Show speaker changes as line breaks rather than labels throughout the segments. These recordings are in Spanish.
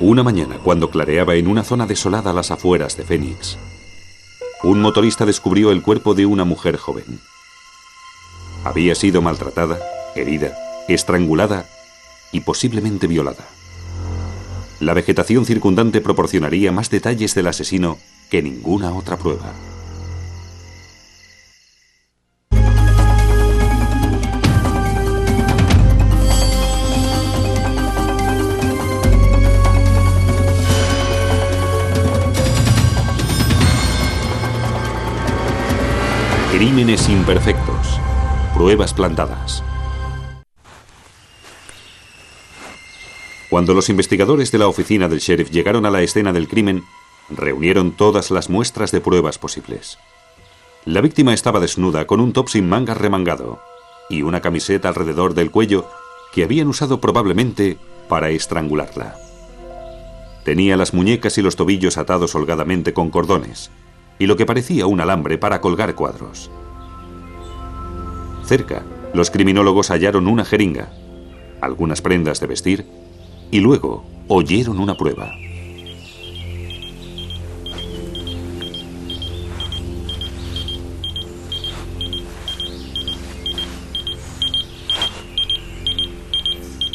Una mañana, cuando clareaba en una zona desolada a las afueras de Phoenix, un motorista descubrió el cuerpo de una mujer joven. Había sido maltratada, herida, estrangulada y posiblemente violada. La vegetación circundante proporcionaría más detalles del asesino que ninguna otra prueba. Crímenes imperfectos. Pruebas plantadas. Cuando los investigadores de la oficina del sheriff llegaron a la escena del crimen, reunieron todas las muestras de pruebas posibles. La víctima estaba desnuda con un top sin mangas remangado y una camiseta alrededor del cuello que habían usado probablemente para estrangularla. Tenía las muñecas y los tobillos atados holgadamente con cordones y lo que parecía un alambre para colgar cuadros. Cerca, los criminólogos hallaron una jeringa, algunas prendas de vestir y luego oyeron una prueba.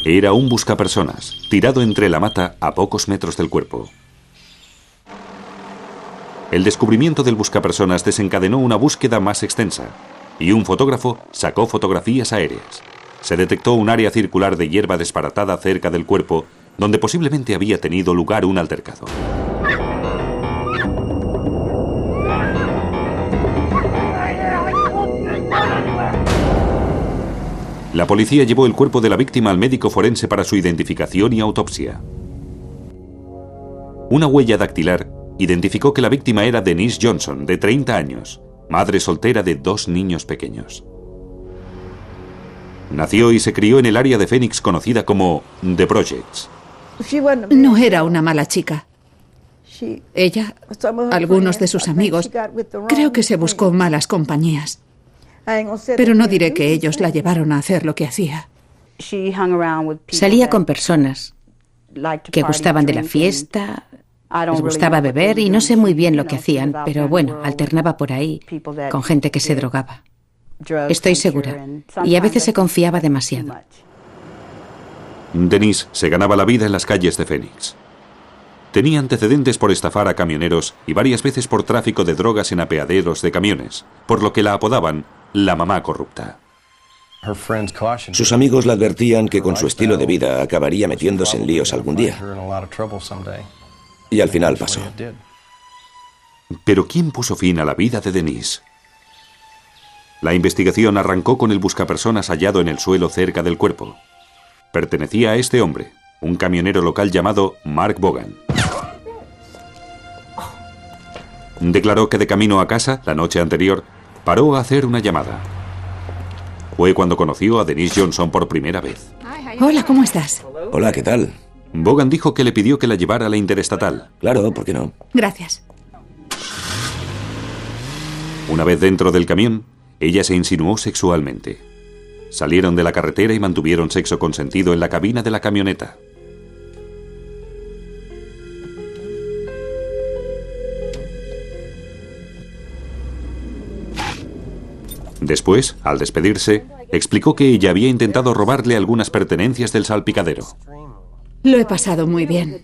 Era un buscapersonas, tirado entre la mata a pocos metros del cuerpo. El descubrimiento del buscapersonas desencadenó una búsqueda más extensa y un fotógrafo sacó fotografías aéreas. Se detectó un área circular de hierba disparatada cerca del cuerpo donde posiblemente había tenido lugar un altercado. La policía llevó el cuerpo de la víctima al médico forense para su identificación y autopsia. Una huella dactilar identificó que la víctima era Denise Johnson, de 30 años, madre soltera de dos niños pequeños. Nació y se crió en el área de Phoenix conocida como The Projects.
No era una mala chica. Ella, algunos de sus amigos, creo que se buscó malas compañías. Pero no diré que ellos la llevaron a hacer lo que hacía.
Salía con personas que gustaban de la fiesta, les gustaba beber y no sé muy bien lo que hacían, pero bueno, alternaba por ahí con gente que se drogaba. Estoy segura. Y a veces se confiaba demasiado.
Denise se ganaba la vida en las calles de Phoenix. Tenía antecedentes por estafar a camioneros y varias veces por tráfico de drogas en apeaderos de camiones, por lo que la apodaban la mamá corrupta.
Sus amigos la advertían que con su estilo de vida acabaría metiéndose en líos algún día. Y al final pasó.
Pero ¿quién puso fin a la vida de Denise? La investigación arrancó con el buscapersonas hallado en el suelo cerca del cuerpo. Pertenecía a este hombre, un camionero local llamado Mark Bogan. Declaró que de camino a casa, la noche anterior, paró a hacer una llamada. Fue cuando conoció a Denise Johnson por primera vez.
Hola, ¿cómo estás?
Hola, ¿qué tal?
Bogan dijo que le pidió que la llevara a la interestatal.
Claro, ¿por qué no?
Gracias.
Una vez dentro del camión, ella se insinuó sexualmente. Salieron de la carretera y mantuvieron sexo consentido en la cabina de la camioneta. Después, al despedirse, explicó que ella había intentado robarle algunas pertenencias del salpicadero.
Lo he pasado muy bien.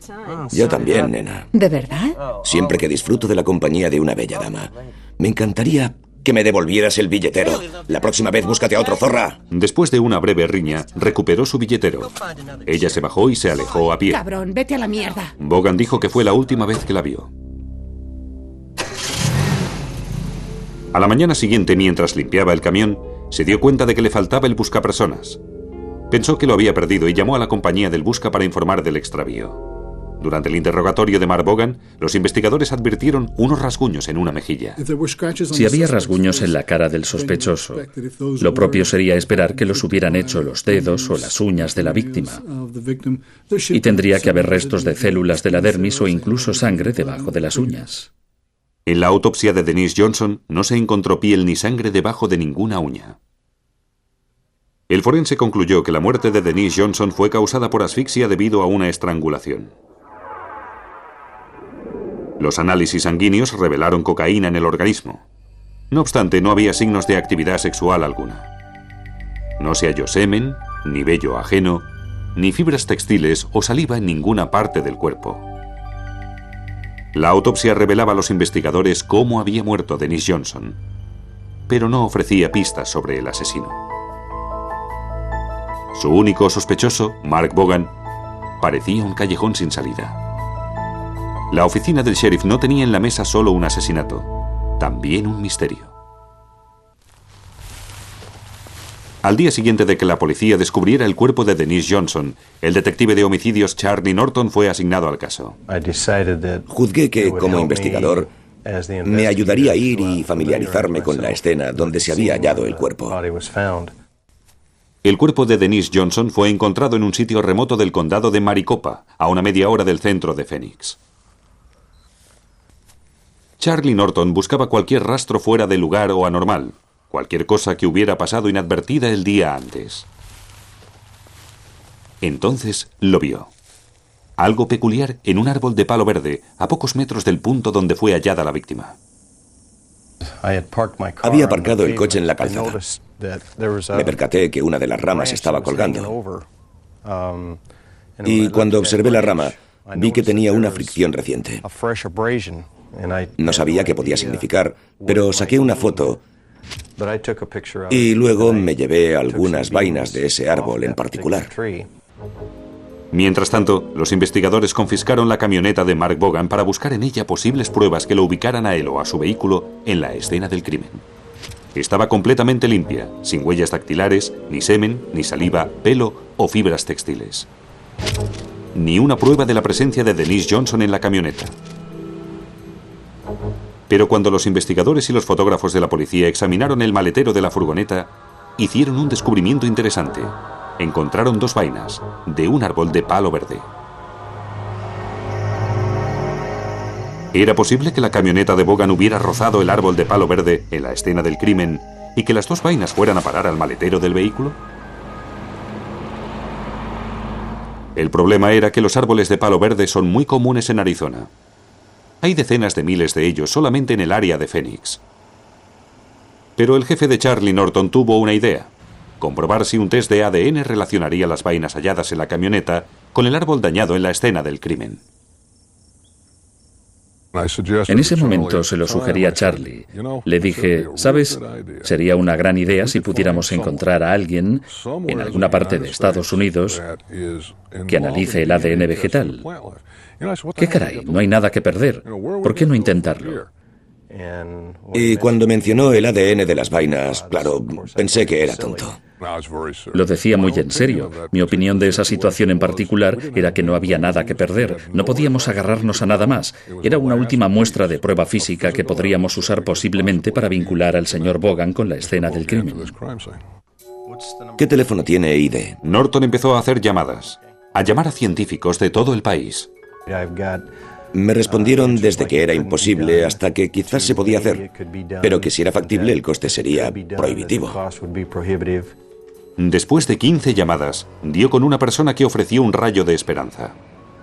Yo también, nena.
¿De verdad?
Siempre que disfruto de la compañía de una bella dama. Me encantaría que me devolvieras el billetero. La próxima vez búscate a otro zorra.
Después de una breve riña, recuperó su billetero. Ella se bajó y se alejó a pie.
Cabrón, vete a la mierda.
Bogan dijo que fue la última vez que la vio. A la mañana siguiente, mientras limpiaba el camión, se dio cuenta de que le faltaba el buscapersonas. Pensó que lo había perdido y llamó a la compañía del Busca para informar del extravío. Durante el interrogatorio de Mark Bogan, los investigadores advirtieron unos rasguños en una mejilla.
Si había rasguños en la cara del sospechoso, lo propio sería esperar que los hubieran hecho los dedos o las uñas de la víctima. Y tendría que haber restos de células de la dermis o incluso sangre debajo de las uñas.
En la autopsia de Denise Johnson no se encontró piel ni sangre debajo de ninguna uña. El forense concluyó que la muerte de Denise Johnson fue causada por asfixia debido a una estrangulación. Los análisis sanguíneos revelaron cocaína en el organismo. No obstante, no había signos de actividad sexual alguna. No se halló semen, ni vello ajeno, ni fibras textiles o saliva en ninguna parte del cuerpo. La autopsia revelaba a los investigadores cómo había muerto Dennis Johnson, pero no ofrecía pistas sobre el asesino. Su único sospechoso, Mark Bogan, parecía un callejón sin salida. La oficina del sheriff no tenía en la mesa solo un asesinato, también un misterio. Al día siguiente de que la policía descubriera el cuerpo de Denise Johnson, el detective de homicidios Charlie Norton fue asignado al caso.
Juzgué que, como investigador, me ayudaría a ir y familiarizarme con la escena donde se había hallado el cuerpo.
El cuerpo de Denise Johnson fue encontrado en un sitio remoto del condado de Maricopa, a una media hora del centro de Phoenix. Charlie Norton buscaba cualquier rastro fuera de lugar o anormal, cualquier cosa que hubiera pasado inadvertida el día antes. Entonces lo vio. Algo peculiar en un árbol de palo verde, a pocos metros del punto donde fue hallada la víctima.
Había aparcado el coche en la calzada. Me percaté que una de las ramas estaba colgando. Y cuando observé la rama, vi que tenía una fricción reciente. No sabía qué podía significar, pero saqué una foto y luego me llevé algunas vainas de ese árbol en particular.
Mientras tanto, los investigadores confiscaron la camioneta de Mark Bogan para buscar en ella posibles pruebas que lo ubicaran a él o a su vehículo en la escena del crimen. Estaba completamente limpia, sin huellas dactilares, ni semen, ni saliva, pelo o fibras textiles. Ni una prueba de la presencia de Denise Johnson en la camioneta. Pero cuando los investigadores y los fotógrafos de la policía examinaron el maletero de la furgoneta, hicieron un descubrimiento interesante. Encontraron dos vainas de un árbol de palo verde. ¿Era posible que la camioneta de Bogan hubiera rozado el árbol de palo verde en la escena del crimen y que las dos vainas fueran a parar al maletero del vehículo? El problema era que los árboles de palo verde son muy comunes en Arizona. Hay decenas de miles de ellos solamente en el área de Phoenix. Pero el jefe de Charlie Norton tuvo una idea. Comprobar si un test de ADN relacionaría las vainas halladas en la camioneta con el árbol dañado en la escena del crimen.
En ese momento se lo sugerí a Charlie. Le dije, ¿sabes? Sería una gran idea si pudiéramos encontrar a alguien en alguna parte de Estados Unidos que analice el ADN vegetal. ¿Qué caray? No hay nada que perder. ¿Por qué no intentarlo?
Y cuando mencionó el ADN de las vainas, claro, pensé que era tonto.
Lo decía muy en serio. Mi opinión de esa situación en particular era que no había nada que perder. No podíamos agarrarnos a nada más. Era una última muestra de prueba física que podríamos usar posiblemente para vincular al señor Bogan con la escena del crimen.
¿Qué teléfono tiene ID?
Norton empezó a hacer llamadas, a llamar a científicos de todo el país.
Me respondieron desde que era imposible hasta que quizás se podía hacer, pero que si era factible el coste sería prohibitivo.
Después de 15 llamadas, dio con una persona que ofreció un rayo de esperanza.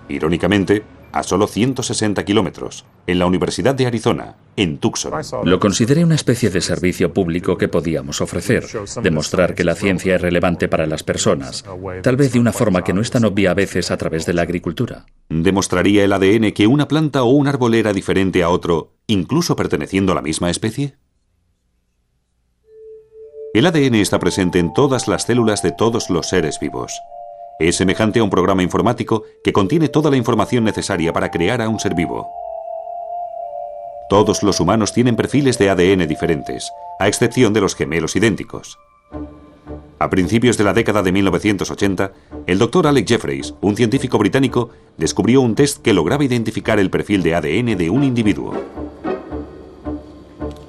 Irónicamente, a solo 160 kilómetros, en la Universidad de Arizona, en Tucson.
Lo consideré una especie de servicio público que podíamos ofrecer, demostrar que la ciencia es relevante para las personas, tal vez de una forma que no es tan obvia a veces a través de la agricultura.
¿Demostraría el ADN que una planta o un árbol era diferente a otro, incluso perteneciendo a la misma especie? El ADN está presente en todas las células de todos los seres vivos. Es semejante a un programa informático que contiene toda la información necesaria para crear a un ser vivo. Todos los humanos tienen perfiles de ADN diferentes, a excepción de los gemelos idénticos. A principios de la década de 1980, el doctor Alex Jeffreys, un científico británico, descubrió un test que lograba identificar el perfil de ADN de un individuo.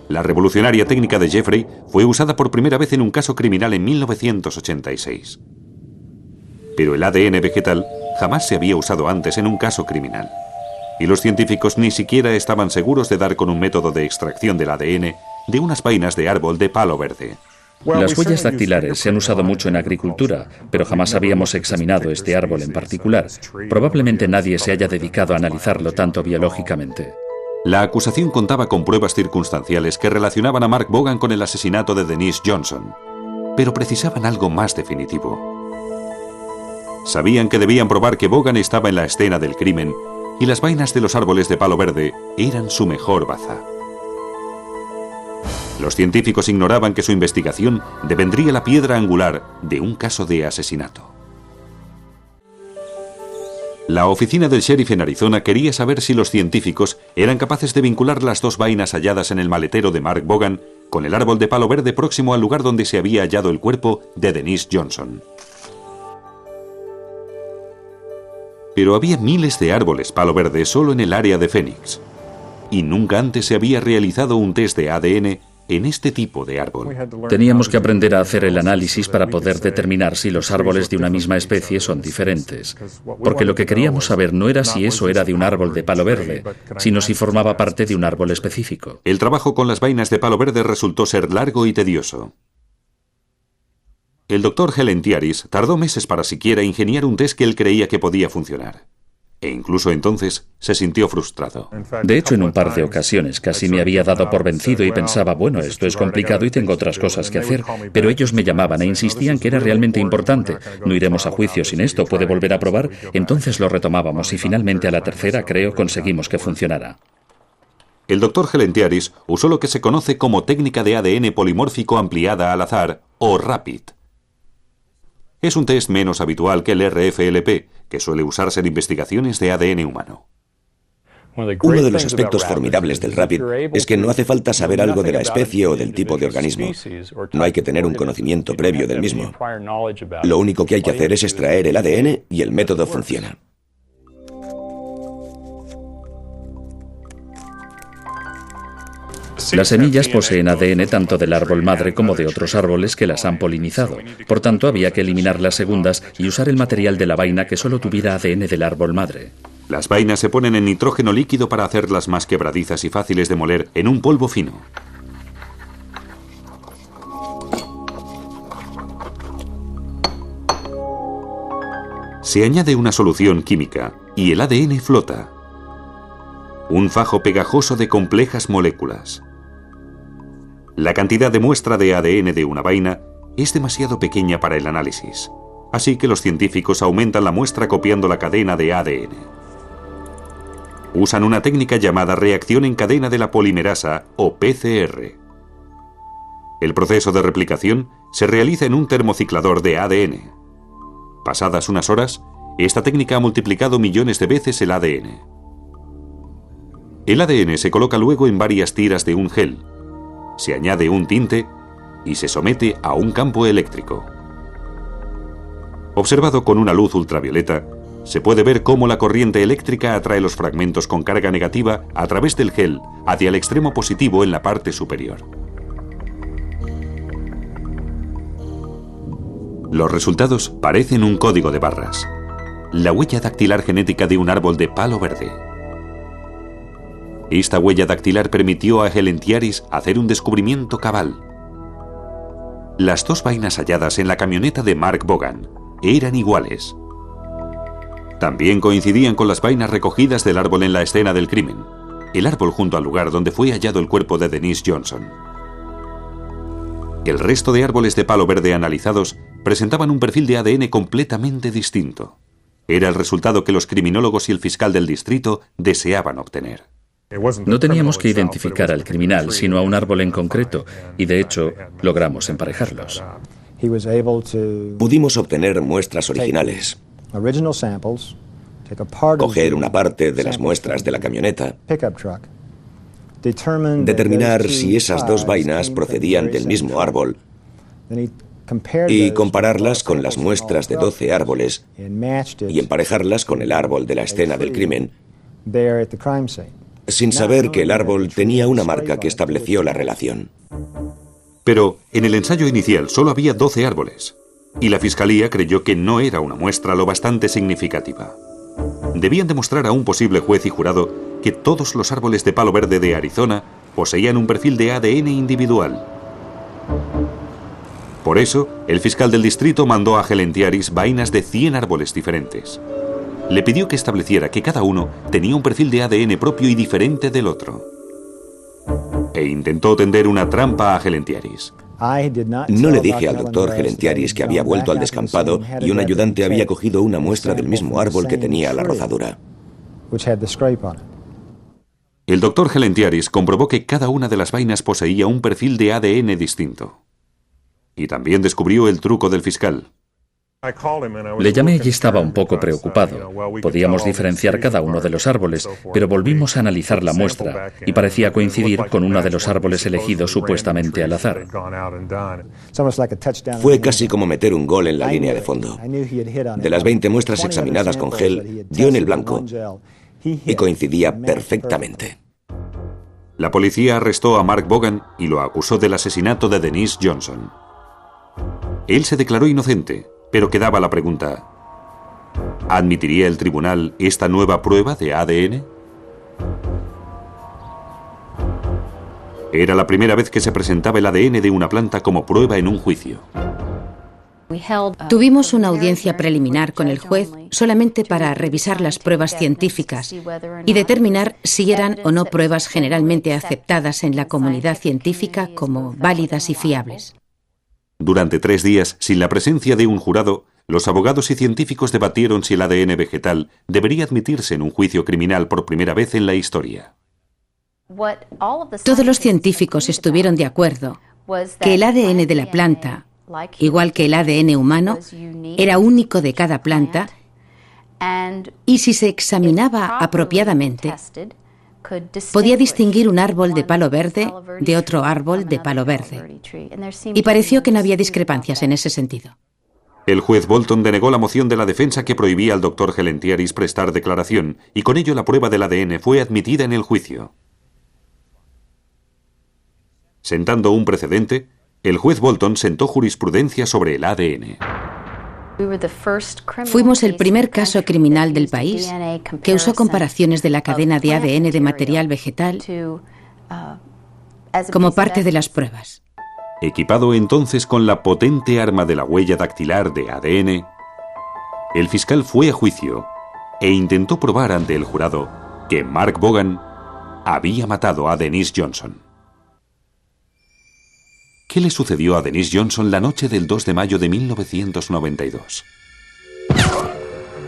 La revolucionaria técnica de Jeffrey fue usada por primera vez en un caso criminal en 1986 pero el ADN vegetal jamás se había usado antes en un caso criminal. Y los científicos ni siquiera estaban seguros de dar con un método de extracción del ADN de unas vainas de árbol de palo verde.
Las huellas dactilares se han usado mucho en agricultura, pero jamás habíamos examinado este árbol en particular. Probablemente nadie se haya dedicado a analizarlo tanto biológicamente.
La acusación contaba con pruebas circunstanciales que relacionaban a Mark Bogan con el asesinato de Denise Johnson, pero precisaban algo más definitivo. Sabían que debían probar que Bogan estaba en la escena del crimen y las vainas de los árboles de palo verde eran su mejor baza. Los científicos ignoraban que su investigación devendría la piedra angular de un caso de asesinato. La oficina del sheriff en Arizona quería saber si los científicos eran capaces de vincular las dos vainas halladas en el maletero de Mark Bogan con el árbol de palo verde próximo al lugar donde se había hallado el cuerpo de Denise Johnson. Pero había miles de árboles palo verde solo en el área de Phoenix, y nunca antes se había realizado un test de ADN en este tipo de árbol.
Teníamos que aprender a hacer el análisis para poder determinar si los árboles de una misma especie son diferentes. Porque lo que queríamos saber no era si eso era de un árbol de palo verde, sino si formaba parte de un árbol específico.
El trabajo con las vainas de palo verde resultó ser largo y tedioso. El doctor Helentiaris tardó meses para siquiera ingeniar un test que él creía que podía funcionar e incluso entonces se sintió frustrado.
De hecho, en un par de ocasiones casi me había dado por vencido y pensaba, bueno, esto es complicado y tengo otras cosas que hacer, pero ellos me llamaban e insistían que era realmente importante. No iremos a juicio sin esto, puede volver a probar. Entonces lo retomábamos y finalmente a la tercera creo conseguimos que funcionara.
El doctor Gelentiaris usó lo que se conoce como técnica de ADN polimórfico ampliada al azar, o RAPID. Es un test menos habitual que el RFLP, que suele usarse en investigaciones de ADN humano.
Uno de los aspectos formidables del RAPID es que no hace falta saber algo de la especie o del tipo de organismo. No hay que tener un conocimiento previo del mismo. Lo único que hay que hacer es extraer el ADN y el método funciona.
Las semillas poseen ADN tanto del árbol madre como de otros árboles que las han polinizado. Por tanto, había que eliminar las segundas y usar el material de la vaina que solo tuviera ADN del árbol madre.
Las vainas se ponen en nitrógeno líquido para hacerlas más quebradizas y fáciles de moler en un polvo fino. Se añade una solución química y el ADN flota. Un fajo pegajoso de complejas moléculas. La cantidad de muestra de ADN de una vaina es demasiado pequeña para el análisis, así que los científicos aumentan la muestra copiando la cadena de ADN. Usan una técnica llamada reacción en cadena de la polimerasa o PCR. El proceso de replicación se realiza en un termociclador de ADN. Pasadas unas horas, esta técnica ha multiplicado millones de veces el ADN. El ADN se coloca luego en varias tiras de un gel, se añade un tinte y se somete a un campo eléctrico. Observado con una luz ultravioleta, se puede ver cómo la corriente eléctrica atrae los fragmentos con carga negativa a través del gel hacia el extremo positivo en la parte superior. Los resultados parecen un código de barras. La huella dactilar genética de un árbol de palo verde. Esta huella dactilar permitió a Helentiaris hacer un descubrimiento cabal. Las dos vainas halladas en la camioneta de Mark Bogan eran iguales. También coincidían con las vainas recogidas del árbol en la escena del crimen, el árbol junto al lugar donde fue hallado el cuerpo de Denise Johnson. El resto de árboles de palo verde analizados presentaban un perfil de ADN completamente distinto. Era el resultado que los criminólogos y el fiscal del distrito deseaban obtener.
No teníamos que identificar al criminal, sino a un árbol en concreto, y de hecho logramos emparejarlos.
Pudimos obtener muestras originales, coger una parte de las muestras de la camioneta, determinar si esas dos vainas procedían del mismo árbol. Y compararlas con las muestras de 12 árboles y emparejarlas con el árbol de la escena del crimen sin saber que el árbol tenía una marca que estableció la relación.
Pero en el ensayo inicial solo había 12 árboles, y la fiscalía creyó que no era una muestra lo bastante significativa. Debían demostrar a un posible juez y jurado que todos los árboles de palo verde de Arizona poseían un perfil de ADN individual. Por eso, el fiscal del distrito mandó a Gelentiaris vainas de 100 árboles diferentes. Le pidió que estableciera que cada uno tenía un perfil de ADN propio y diferente del otro. E intentó tender una trampa a Gelentiaris.
No le dije al doctor Gelentiaris que había vuelto al descampado y un ayudante había cogido una muestra del mismo árbol que tenía la rozadura.
El doctor Gelentiaris comprobó que cada una de las vainas poseía un perfil de ADN distinto. Y también descubrió el truco del fiscal.
Le llamé y estaba un poco preocupado. Podíamos diferenciar cada uno de los árboles, pero volvimos a analizar la muestra y parecía coincidir con uno de los árboles elegidos supuestamente al azar.
Fue casi como meter un gol en la línea de fondo. De las 20 muestras examinadas con gel, dio en el blanco y coincidía perfectamente.
La policía arrestó a Mark Bogan y lo acusó del asesinato de Denise Johnson. Él se declaró inocente, pero quedaba la pregunta, ¿admitiría el tribunal esta nueva prueba de ADN? Era la primera vez que se presentaba el ADN de una planta como prueba en un juicio.
Tuvimos una audiencia preliminar con el juez solamente para revisar las pruebas científicas y determinar si eran o no pruebas generalmente aceptadas en la comunidad científica como válidas y fiables.
Durante tres días, sin la presencia de un jurado, los abogados y científicos debatieron si el ADN vegetal debería admitirse en un juicio criminal por primera vez en la historia.
Todos los científicos estuvieron de acuerdo que el ADN de la planta igual que el ADN humano, era único de cada planta y si se examinaba apropiadamente, podía distinguir un árbol de palo verde de otro árbol de palo verde. Y pareció que no había discrepancias en ese sentido.
El juez Bolton denegó la moción de la defensa que prohibía al doctor Gelentiaris prestar declaración, y con ello la prueba del ADN fue admitida en el juicio. Sentando un precedente, el juez Bolton sentó jurisprudencia sobre el ADN.
Fuimos el primer caso criminal del país que usó comparaciones de la cadena de ADN de material vegetal como parte de las pruebas.
Equipado entonces con la potente arma de la huella dactilar de ADN, el fiscal fue a juicio e intentó probar ante el jurado que Mark Bogan había matado a Denise Johnson. ¿Qué le sucedió a Denise Johnson la noche del 2 de mayo de 1992?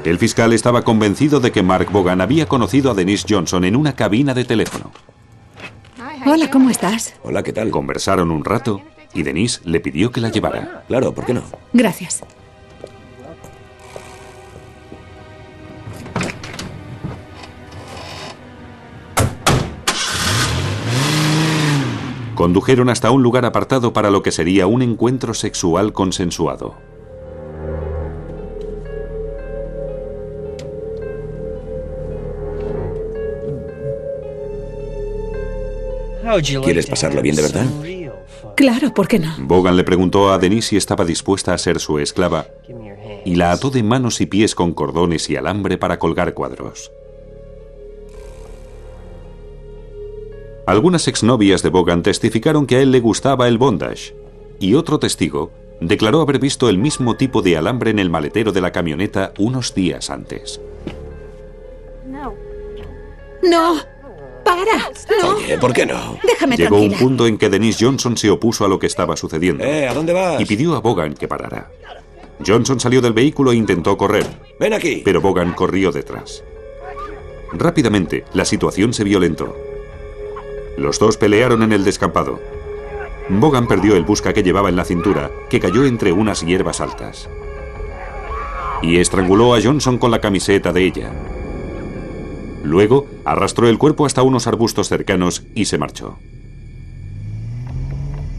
El fiscal estaba convencido de que Mark Bogan había conocido a Denise Johnson en una cabina de teléfono.
Hola, ¿cómo estás?
Hola, ¿qué tal?
Conversaron un rato y Denise le pidió que la llevara.
Claro, ¿por qué no?
Gracias.
Condujeron hasta un lugar apartado para lo que sería un encuentro sexual consensuado.
¿Quieres pasarlo bien de verdad?
Claro, ¿por qué no?
Bogan le preguntó a Denise si estaba dispuesta a ser su esclava y la ató de manos y pies con cordones y alambre para colgar cuadros. Algunas exnovias de Bogan testificaron que a él le gustaba el bondage, y otro testigo declaró haber visto el mismo tipo de alambre en el maletero de la camioneta unos días antes.
No. No. ¡Para! ¡No!
Oye, ¿por qué no?
Déjame
Llegó un punto en que Denise Johnson se opuso a lo que estaba sucediendo.
Eh, ¿a dónde vas?
Y pidió a Bogan que parara. Johnson salió del vehículo e intentó correr.
Ven aquí.
Pero Bogan corrió detrás. Rápidamente, la situación se violentó. Los dos pelearon en el descampado. Bogan perdió el busca que llevaba en la cintura, que cayó entre unas hierbas altas. Y estranguló a Johnson con la camiseta de ella. Luego arrastró el cuerpo hasta unos arbustos cercanos y se marchó.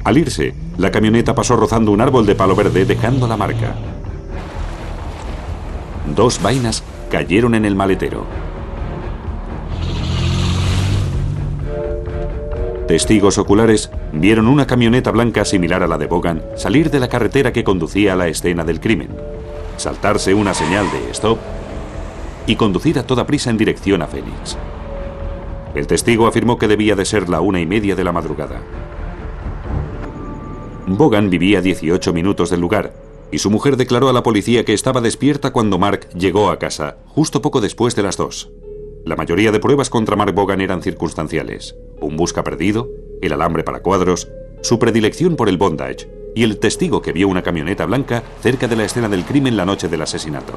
Al irse, la camioneta pasó rozando un árbol de palo verde dejando la marca. Dos vainas cayeron en el maletero. Testigos oculares vieron una camioneta blanca similar a la de Bogan salir de la carretera que conducía a la escena del crimen, saltarse una señal de stop y conducir a toda prisa en dirección a Phoenix. El testigo afirmó que debía de ser la una y media de la madrugada. Bogan vivía 18 minutos del lugar y su mujer declaró a la policía que estaba despierta cuando Mark llegó a casa, justo poco después de las dos. La mayoría de pruebas contra Mark Bogan eran circunstanciales. Un busca perdido, el alambre para cuadros, su predilección por el bondage y el testigo que vio una camioneta blanca cerca de la escena del crimen la noche del asesinato.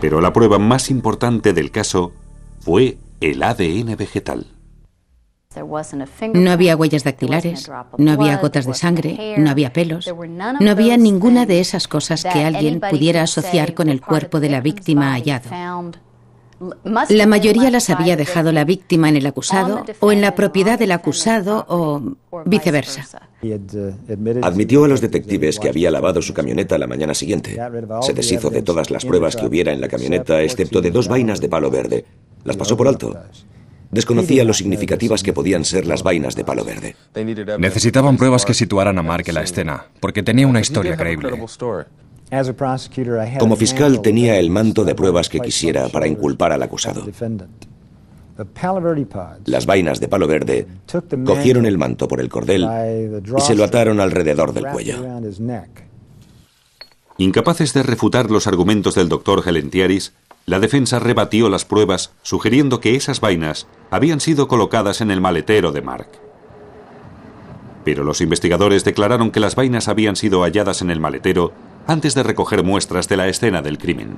Pero la prueba más importante del caso fue el ADN vegetal.
No había huellas dactilares, no había gotas de sangre, no había pelos, no había ninguna de esas cosas que alguien pudiera asociar con el cuerpo de la víctima hallado. La mayoría las había dejado la víctima en el acusado o en la propiedad del acusado o viceversa.
Admitió a los detectives que había lavado su camioneta la mañana siguiente. Se deshizo de todas las pruebas que hubiera en la camioneta, excepto de dos vainas de palo verde. Las pasó por alto. Desconocía lo significativas que podían ser las vainas de palo verde.
Necesitaban pruebas que situaran a Mark en la escena, porque tenía una historia creíble.
Como fiscal tenía el manto de pruebas que quisiera para inculpar al acusado. Las vainas de palo verde cogieron el manto por el cordel y se lo ataron alrededor del cuello.
Incapaces de refutar los argumentos del doctor Gelentiaris, la defensa rebatió las pruebas sugiriendo que esas vainas habían sido colocadas en el maletero de Mark. Pero los investigadores declararon que las vainas habían sido halladas en el maletero antes de recoger muestras de la escena del crimen.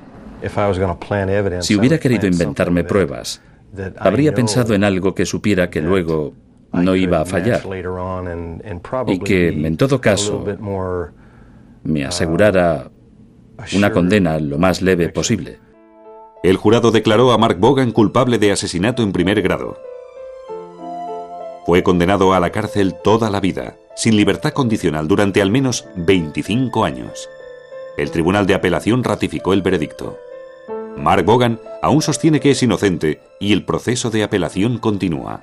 Si hubiera querido inventarme pruebas, habría pensado en algo que supiera que luego no iba a fallar y que, en todo caso, me asegurara una condena lo más leve posible.
El jurado declaró a Mark Bogan culpable de asesinato en primer grado. Fue condenado a la cárcel toda la vida, sin libertad condicional durante al menos 25 años. El Tribunal de Apelación ratificó el veredicto. Mark Bogan aún sostiene que es inocente y el proceso de apelación continúa.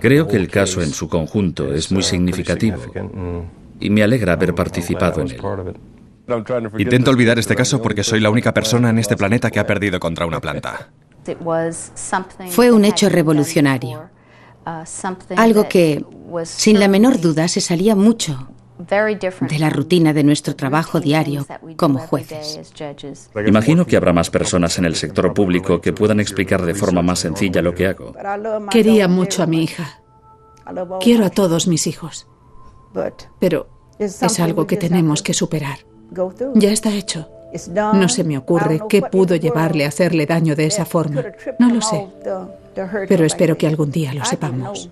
Creo que el caso en su conjunto es muy significativo y me alegra haber participado en él.
Intento olvidar este caso porque soy la única persona en este planeta que ha perdido contra una planta.
Fue un hecho revolucionario, algo que, sin la menor duda, se salía mucho de la rutina de nuestro trabajo diario como jueces.
Imagino que habrá más personas en el sector público que puedan explicar de forma más sencilla lo que hago.
Quería mucho a mi hija. Quiero a todos mis hijos. Pero es algo que tenemos que superar. Ya está hecho. No se me ocurre qué pudo llevarle a hacerle daño de esa forma. No lo sé. Pero espero que algún día lo sepamos.